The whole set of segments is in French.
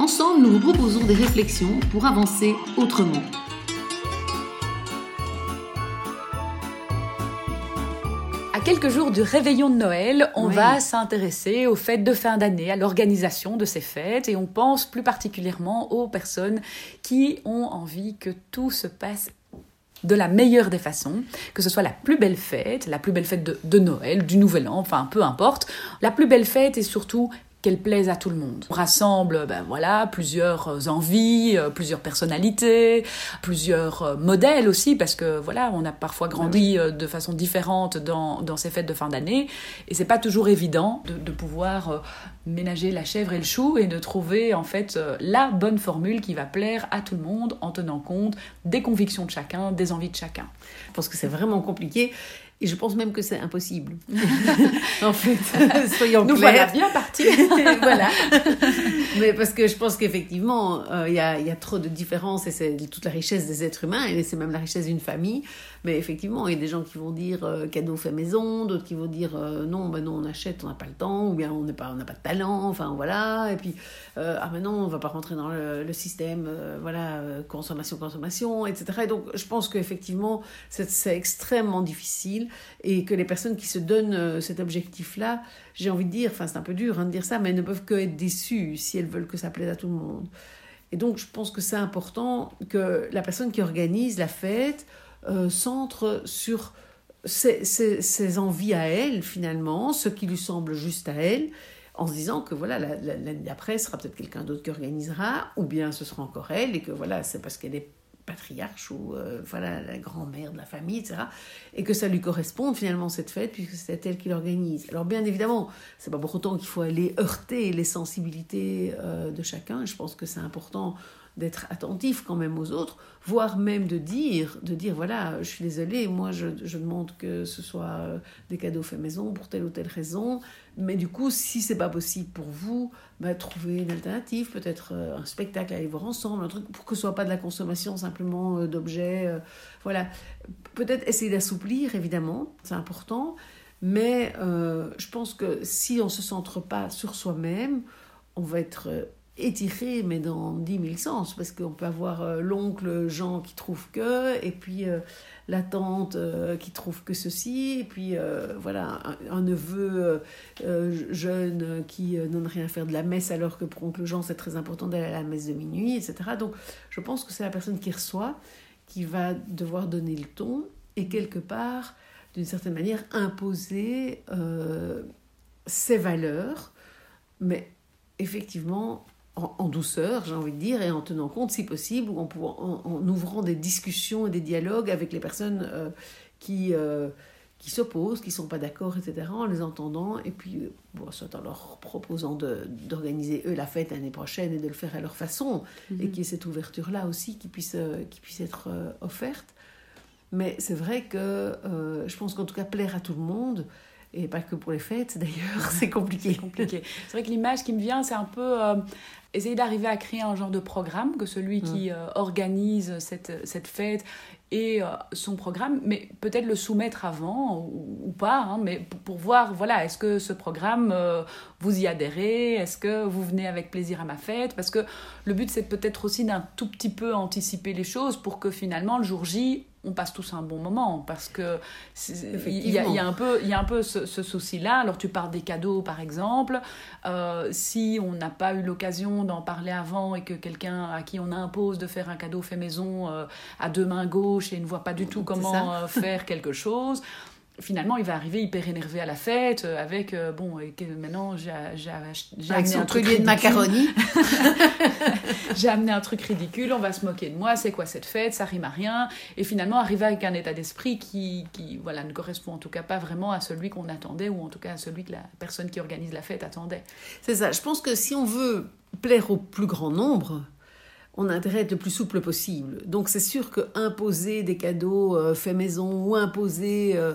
Ensemble, nous vous proposons des réflexions pour avancer autrement. À quelques jours du réveillon de Noël, on va s'intéresser aux fêtes de fin d'année, à l'organisation de ces fêtes, et on pense plus particulièrement aux personnes qui ont envie que tout se passe de la meilleure des façons, que ce soit la plus belle fête, la plus belle fête de, de Noël, du Nouvel An, enfin peu importe. La plus belle fête est surtout qu'elle plaise à tout le monde. On rassemble ben voilà, plusieurs euh, envies, euh, plusieurs personnalités, plusieurs euh, modèles aussi, parce que voilà, on a parfois grandi de façon différente dans, dans ces fêtes de fin d'année, et c'est pas toujours évident de, de, pouvoir ménager la chèvre et le chou et de trouver en fait la bonne formule qui va plaire à tout le monde en tenant compte des convictions de chacun, des envies de chacun. Je pense que c'est vraiment compliqué et je pense même que c'est impossible. en fait, soyons Nous clairs. voilà bien partis. voilà. Mais parce que je pense qu'effectivement, euh, il y, a, y, a, trop de différences et c'est toute la richesse des êtres humains et c'est même la richesse d'une famille. Mais effectivement, il y a des gens qui vont dire euh, cadeau fait maison, d'autres qui vont dire euh, non, ben non, on achète, on n'a pas le temps, ou bien on n'a pas, on pas de talent, enfin voilà. Et puis, ah ben non, on va pas rentrer dans le, système, voilà, consommation, consommation, etc. Et donc, je pense qu'effectivement, c'est extrêmement difficile et que les personnes qui se donnent cet objectif-là, j'ai envie de dire, enfin c'est un peu dur hein, de dire ça, mais elles ne peuvent que être déçues si elles veulent que ça plaise à tout le monde. Et donc je pense que c'est important que la personne qui organise la fête euh, centre sur ses, envies à elle finalement, ce qui lui semble juste à elle, en se disant que voilà l'année d'après sera peut-être quelqu'un d'autre qui organisera, ou bien ce sera encore elle, et que voilà c'est parce qu'elle est patriarche ou euh, voilà la grand-mère de la famille, etc. Et que ça lui corresponde finalement cette fête puisque c'est elle qui l'organise. Alors bien évidemment, c'est pas pour autant qu'il faut aller heurter les sensibilités euh, de chacun. Je pense que c'est important d'être attentif quand même aux autres, voire même de dire, de dire voilà, je suis désolée, moi je, je demande que ce soit euh, des cadeaux faits maison pour telle ou telle raison, mais du coup, si c'est pas possible pour vous, bah, trouvez une alternative, peut-être euh, un spectacle à aller voir ensemble, un truc pour que ce soit pas de la consommation simplement euh, d'objets, voilà. Peut-être essayer d'assouplir, évidemment, c'est important, mais je pense que si on se centre pas sur soi-même, on va être étiré, mais dans 10 000 sens, parce qu'on peut avoir euh, l'oncle Jean qui trouve que, et puis euh, la tante euh, qui trouve que ceci, et puis voilà, un, neveu jeune qui n'en rien à faire de la messe, alors que pour oncle Jean c'est très important d'aller à la messe de minuit, etc. Donc je pense que c'est la personne qui reçoit qui va devoir donner le ton, et quelque part, d'une certaine manière, imposer ses valeurs, mais effectivement, en, en, douceur, j'ai envie de dire, et en tenant compte, si possible, ou en, en, en ouvrant des discussions et des dialogues avec les personnes euh, qui, euh, qui s'opposent, qui ne sont pas d'accord, etc., en les entendant, et puis, bon, soit en leur proposant d'organiser eux la fête l'année prochaine et de le faire à leur façon, mm -hmm. et qu'il y ait cette ouverture-là aussi qui puisse, euh, qui puisse être offerte. Mais c'est vrai que je pense qu'en tout cas, plaire à tout le monde, et pas que pour les fêtes d'ailleurs, c'est compliqué. compliqué. C'est vrai que l'image qui me vient, c'est un peu euh, essayer d'arriver à créer un genre de programme, que celui qui euh, organise cette, cette fête et euh, son programme, mais peut-être le soumettre avant ou, ou pas, hein, mais pour, pour, voir, voilà, est-ce que ce programme, euh, vous y adhérez? Est-ce que vous venez avec plaisir à ma fête? Parce que le but, c'est peut-être aussi d'un tout petit peu anticiper les choses pour que finalement, le jour J, on passe tous un bon moment parce que il y, y, a un peu il y a un peu ce, ce souci là alors tu parles des cadeaux par exemple. Euh, si on n'a pas eu l'occasion d'en parler avant et que quelqu'un à qui on impose de faire un cadeau fait maison euh, à deux mains gauches et ne voit pas du tout comment euh, faire quelque chose finalement, il va arriver hyper énervé à la fête euh, avec euh, bon, maintenant j'ai amené un truc de macaroni. j'ai amené un truc ridicule, on va se moquer de moi, c'est quoi cette fête, ça rime à rien. Et finalement, arriver avec un état d'esprit qui, qui voilà, ne correspond en tout cas pas vraiment à celui qu'on attendait ou en tout cas à celui que la personne qui organise la fête attendait. C'est ça. Je pense que si on veut plaire au plus grand nombre, on a intérêt à être le plus souple possible. Donc c'est sûr que imposer des cadeaux euh, faits maison ou imposer euh,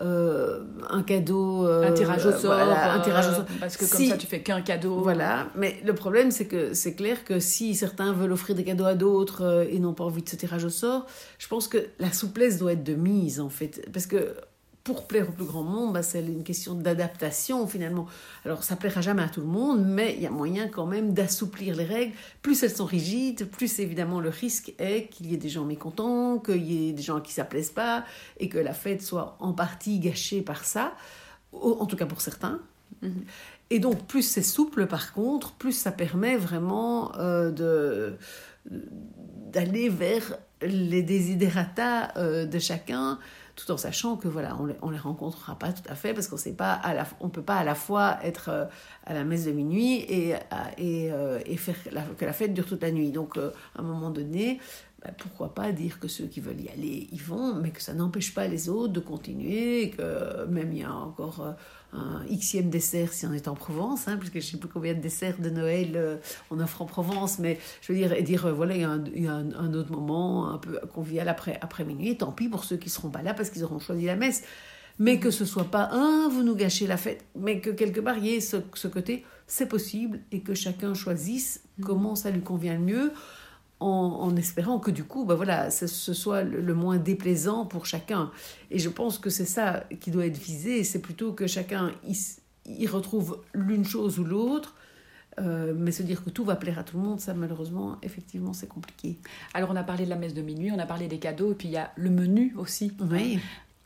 euh, un cadeau, un tirage au sort, un tirage au sort. parce que comme ça tu fais qu'un cadeau. Voilà, mais le problème c'est que c'est clair que si certains veulent offrir des cadeaux à d'autres et n'ont pas envie de ce tirage au sort, je pense que la souplesse doit être de mise en fait, parce que pour plaire au plus grand nombre, bah, c'est une question d'adaptation finalement. Alors ça plaira jamais à tout le monde, mais il y a moyen quand même d'assouplir les règles. Plus elles sont rigides, plus évidemment le risque est qu'il y ait des gens mécontents, qu'il y ait des gens qui ne plaisent pas, et que la fête soit en partie gâchée par ça, en tout cas pour certains. Mm-hmm. Et donc plus c'est souple par contre, plus ça permet vraiment euh, de d'aller vers les desiderata euh, de chacun tout en sachant que voilà, on les, les rencontrera pas tout à fait parce qu'on sait pas à la, on peut pas à la fois être euh, à la messe de minuit et, et, euh, et faire que la fête dure toute la nuit. Donc à un moment donné, bah, pourquoi pas dire que ceux qui veulent y aller y vont, mais que ça n'empêche pas les autres de continuer, que même il y a encore un xème dessert si on est en Provence, hein, puisque je ne sais plus combien de desserts de Noël euh, on offre en Provence, mais je veux dire, et dire, euh, voilà, il y a, un, autre moment un peu convivial après, après minuit, tant pis pour ceux qui ne seront pas là parce qu'ils auront choisi la messe. Mais que ce soit pas un, vous nous gâchez la fête, mais que quelque part il y ait ce, ce côté, c'est possible, et que chacun choisisse mm. comment ça lui convient le mieux en, espérant que du coup, bah voilà, ce, soit le, moins déplaisant pour chacun. Et je pense que c'est ça qui doit être visé, c'est plutôt que chacun y, retrouve l'une chose ou l'autre. Euh, mais se dire que tout va plaire à tout le monde, ça malheureusement, effectivement, c'est compliqué. Alors on a parlé de la messe de minuit, on a parlé des cadeaux, et puis il y a le menu aussi. Oui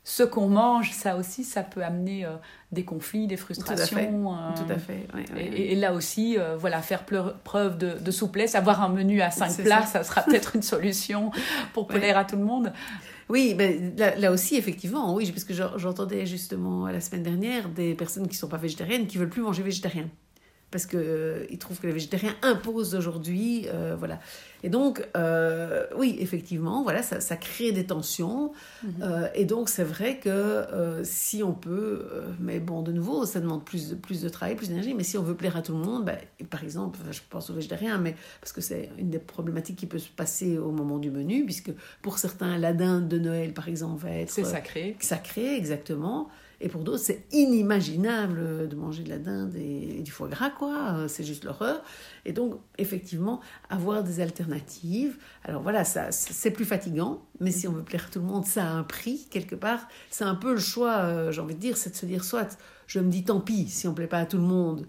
ce qu'on mange, ça aussi, ça peut amener euh, des conflits, des frustrations. Tout à fait. Euh, et, là aussi, euh, voilà, faire preuve de, souplesse, avoir un menu à cinq places, ça. sera peut-être une solution pour plaire à tout le monde. Oui, ben, là, aussi, effectivement, oui, parce que j'entendais justement la semaine dernière des personnes qui ne sont pas végétariennes qui veulent plus manger végétarien parce qu'ils euh, trouvent que les végétariens imposent aujourd'hui. Euh, voilà. Et donc, euh, oui, effectivement, voilà, ça, ça crée des tensions. Mhm. et donc, c'est vrai que si on peut, mais bon, de nouveau, ça demande plus de, plus de travail, plus d'énergie, mais si on veut plaire à tout le monde, bah, par exemple, je pense aux végétariens, mais parce que c'est une des problématiques qui peut se passer au moment du menu, puisque pour certains, la dinde de Noël, par exemple, va être. C'est sacré. Sacré, exactement. Et pour d'autres, c'est inimaginable de manger de la dinde et, du foie gras, quoi. C'est juste l'horreur. Et donc, effectivement, avoir des alternatives. Alors voilà, ça, c'est plus fatigant, mais si on veut plaire à tout le monde, ça a un prix, quelque part. C'est un peu le choix, euh, j'ai envie de dire, c'est de se dire, soit je me dis, tant pis, si on ne plaît pas à tout le monde,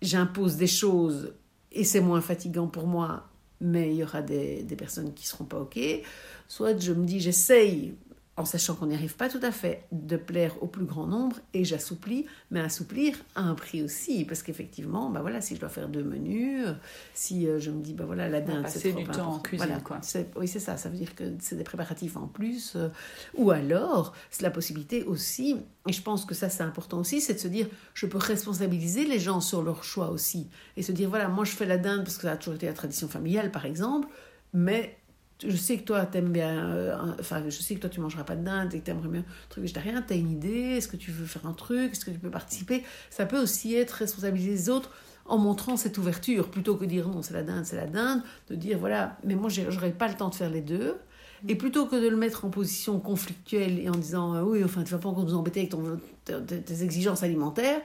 j'impose des choses et c'est moins fatigant pour moi, mais il y aura des, des personnes qui ne seront pas OK. Soit je me dis, j'essaye, en sachant qu'on n'y arrive pas tout à fait, de plaire au plus grand nombre, et j'assouplis, mais assouplir à un prix aussi, parce qu'effectivement, bah voilà, si je dois faire deux menus, si euh, je me dis, bah voilà, la dinde, c'est du temps en cuisine, quoi. Oui, c'est ça, ça veut dire que c'est des préparatifs en plus, euh, ou alors, c'est la possibilité aussi, et je pense que ça c'est important aussi, c'est de se dire, je peux responsabiliser les gens sur leur choix aussi, et se dire, voilà, moi je fais la dinde parce que ça a toujours été la tradition familiale, par exemple, mais je sais que toi, t'aimes bien. Euh, enfin, je sais que toi, tu mangeras pas de dinde et que t'aimerais bien un truc végétarien. T'as une idée Est-ce que tu veux faire un truc Est-ce que tu peux participer? Ça peut aussi être responsabiliser les autres en montrant cette ouverture plutôt que dire non, c'est la dinde, c'est la dinde. De dire voilà, mais moi, j'aurais pas le temps de faire les deux. Et plutôt que de le mettre en position conflictuelle et en disant euh, oui, enfin, tu vas pas encore nous embêter avec tes exigences alimentaires,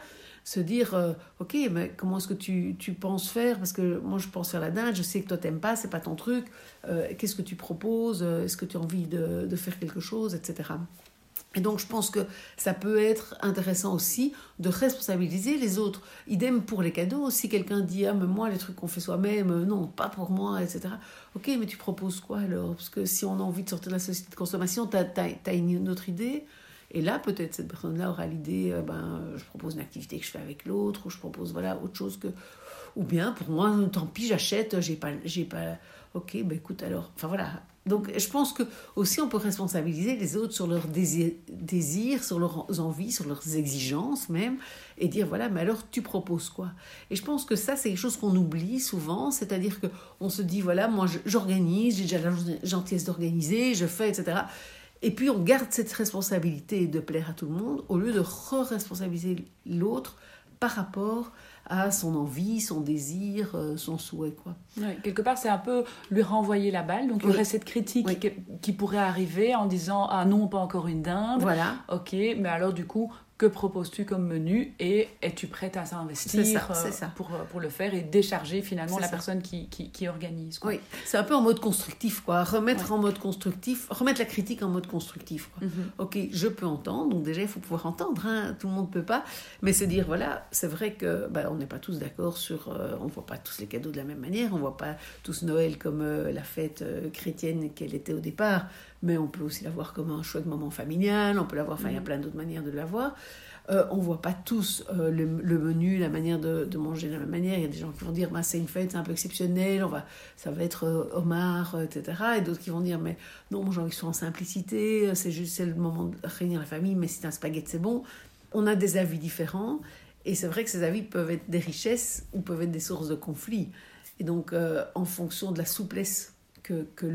se dire euh, ok mais comment est-ce que tu, tu, penses faire? Parce que moi je pense faire la dinde je sais que toi t'aimes pas c'est pas ton truc. Euh, qu'est-ce que tu proposes? Est-ce que tu as envie de, de, faire quelque chose etc et donc je pense que ça peut être intéressant aussi de responsabiliser les autres. Idem pour les cadeaux. Si quelqu'un dit ah mais moi les trucs qu'on fait soi-même euh, non pas pour moi etc ok mais tu proposes quoi alors? Parce que si on a envie de sortir de la société de consommation tu as, une autre idée et là, peut-être cette personne-là aura l'idée, euh, ben, je propose une activité que je fais avec l'autre, ou je propose voilà autre chose que, ou bien pour moi, tant pis, j'achète, j'ai pas, j'ai pas, ok, ben écoute alors, enfin voilà. Donc je pense que aussi on peut responsabiliser les autres sur leurs désirs, sur leurs envies, sur leurs exigences même, et dire voilà, mais alors tu proposes quoi? Et je pense que ça c'est quelque chose qu'on oublie souvent, c'est-à-dire que on se dit voilà, moi j'organise, j'ai déjà la gentillesse d'organiser, je fais, etc. Et puis on garde cette responsabilité de plaire à tout le monde au lieu de re-responsabiliser l'autre par rapport à son envie, son désir, euh, son souhait. Quoi. quelque part, c'est un peu lui renvoyer la balle. Donc, il y aurait cette critique qui, pourrait arriver en disant Ah non, pas encore une dinde. Voilà. Ok, mais alors, du coup, que proposes-tu comme menu et es-tu prête à s'investir euh, Pour, euh, pour le faire et décharger finalement la personne qui, qui, organise Oui, c'est un peu en mode constructif, quoi. Remettre en mode constructif, remettre la critique en mode constructif. Mhm. Ok, je peux entendre, donc déjà il faut pouvoir entendre, hein. tout le monde ne peut pas, mais c'est dire, voilà, c'est vrai que bah, on n'est pas tous d'accord sur, euh, on ne voit pas tous les cadeaux de la même manière, on ne voit pas tous Noël comme la fête chrétienne qu'elle était au départ, mais on peut aussi l'avoir comme un chouette moment familial, on peut l'avoir, enfin il y a mhm. plein d'autres manières de l'avoir. Euh, on voit pas tous euh, le, menu, la manière de, manger de la même manière. Il y a des gens qui vont dire, bah, c'est une fête, c'est un peu exceptionnel, on va, ça va être euh, homard, etc. Et d'autres qui vont dire, mais non, moi j'ai envie soit en simplicité, c'est juste le moment de réunir la famille, mais si c'est un spaghetti, c'est bon. On a des avis différents. Et c'est vrai que ces avis peuvent être des richesses ou peuvent être des sources de conflits. Et donc, en fonction de la souplesse que, que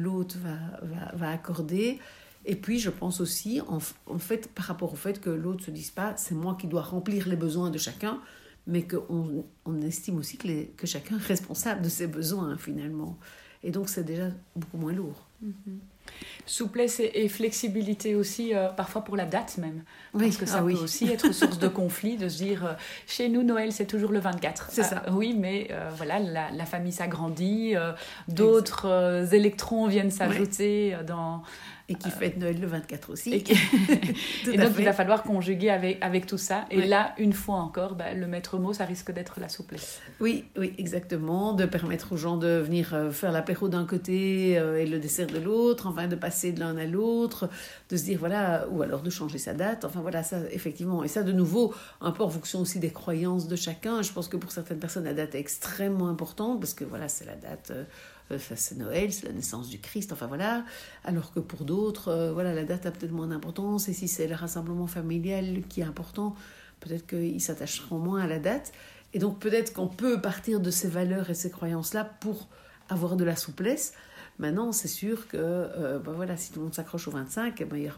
va, accorder, et puis, je pense aussi, en, fait, par rapport au fait que l'autre ne se dise pas, c'est moi qui dois remplir les besoins de chacun, mais qu'on on estime aussi que, les, que chacun est responsable de ses besoins, finalement. Et donc, c'est déjà beaucoup moins lourd. Mm-hmm. Souplesse et, flexibilité aussi, euh, parfois pour la date même. Parce que ça ah peut aussi être source de conflit, de se dire, euh, chez nous, Noël, c'est toujours le 24. C'est ça. Euh, oui, mais voilà, la, la famille s'agrandit, d'autres électrons viennent s'ajouter dans et qui fête Noël le 24 aussi. Et, donc, il va falloir conjuguer avec, avec tout ça. Et là, une fois encore, bah, le maître mot, ça risque d'être la souplesse. Oui, oui, exactement. De permettre aux gens de venir euh, faire l'apéro d'un côté euh, et le dessert de l'autre, enfin, de passer de l'un à l'autre, de se dire, voilà, ou alors de changer sa date. Enfin, voilà, ça, effectivement. Et ça, de nouveau, un peu en fonction aussi des croyances de chacun. Je pense que pour certaines personnes, la date est extrêmement importante parce que, voilà, c'est la date. Euh, euh, c'est Noël, c'est la naissance du Christ, enfin voilà. Alors que pour d'autres, euh, voilà, la date a peut-être moins d'importance. Et si c'est le rassemblement familial qui est important, peut-être qu'ils s'attacheront moins à la date. Et donc peut-être qu'on peut partir de ces valeurs et ces croyances-là pour avoir de la souplesse. Maintenant, c'est sûr que euh, ben voilà, si tout le monde s'accroche au 25, eh ben,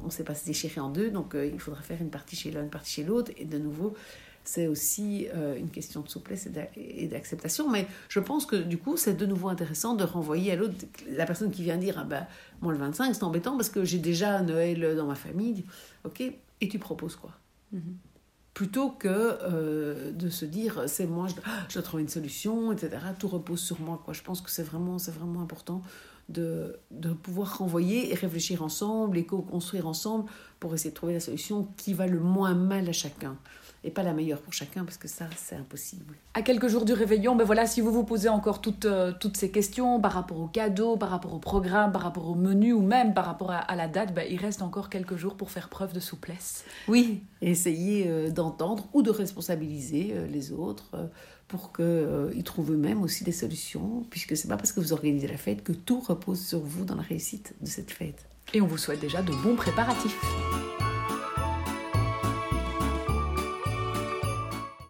on ne sait pas se déchirer en deux, donc il faudra faire une partie chez l'un, une partie chez l'autre. Et de nouveau, c'est aussi euh, une question de souplesse et d'acceptation. Mais je pense que du coup, c'est de nouveau intéressant de renvoyer à l'autre, la personne qui vient dire Ah ben, moi le 25, c'est embêtant parce que j'ai déjà Noël dans ma famille. Ok, et tu proposes quoi? Mm-hmm. Plutôt que euh, de se dire C'est moi, je, je, dois trouver une solution, etc. Tout repose sur moi. Quoi. Je pense que c'est vraiment, vraiment important de, de pouvoir renvoyer et réfléchir ensemble et co-construire ensemble pour essayer de trouver la solution qui va le moins mal à chacun et pas la meilleure pour chacun parce que ça c'est impossible. À quelques jours du réveillon, ben voilà, si vous vous posez encore toutes, euh, toutes ces questions par rapport aux cadeaux, par rapport au programme, par rapport au menu ou même par rapport à, la date, ben, il reste encore quelques jours pour faire preuve de souplesse. Oui, essayer euh, d'entendre ou de responsabiliser euh, les autres pour qu'ils trouvent eux-mêmes aussi des solutions, puisque c'est pas parce que vous organisez la fête que tout repose sur vous dans la réussite de cette fête. Et on vous souhaite déjà de bons préparatifs.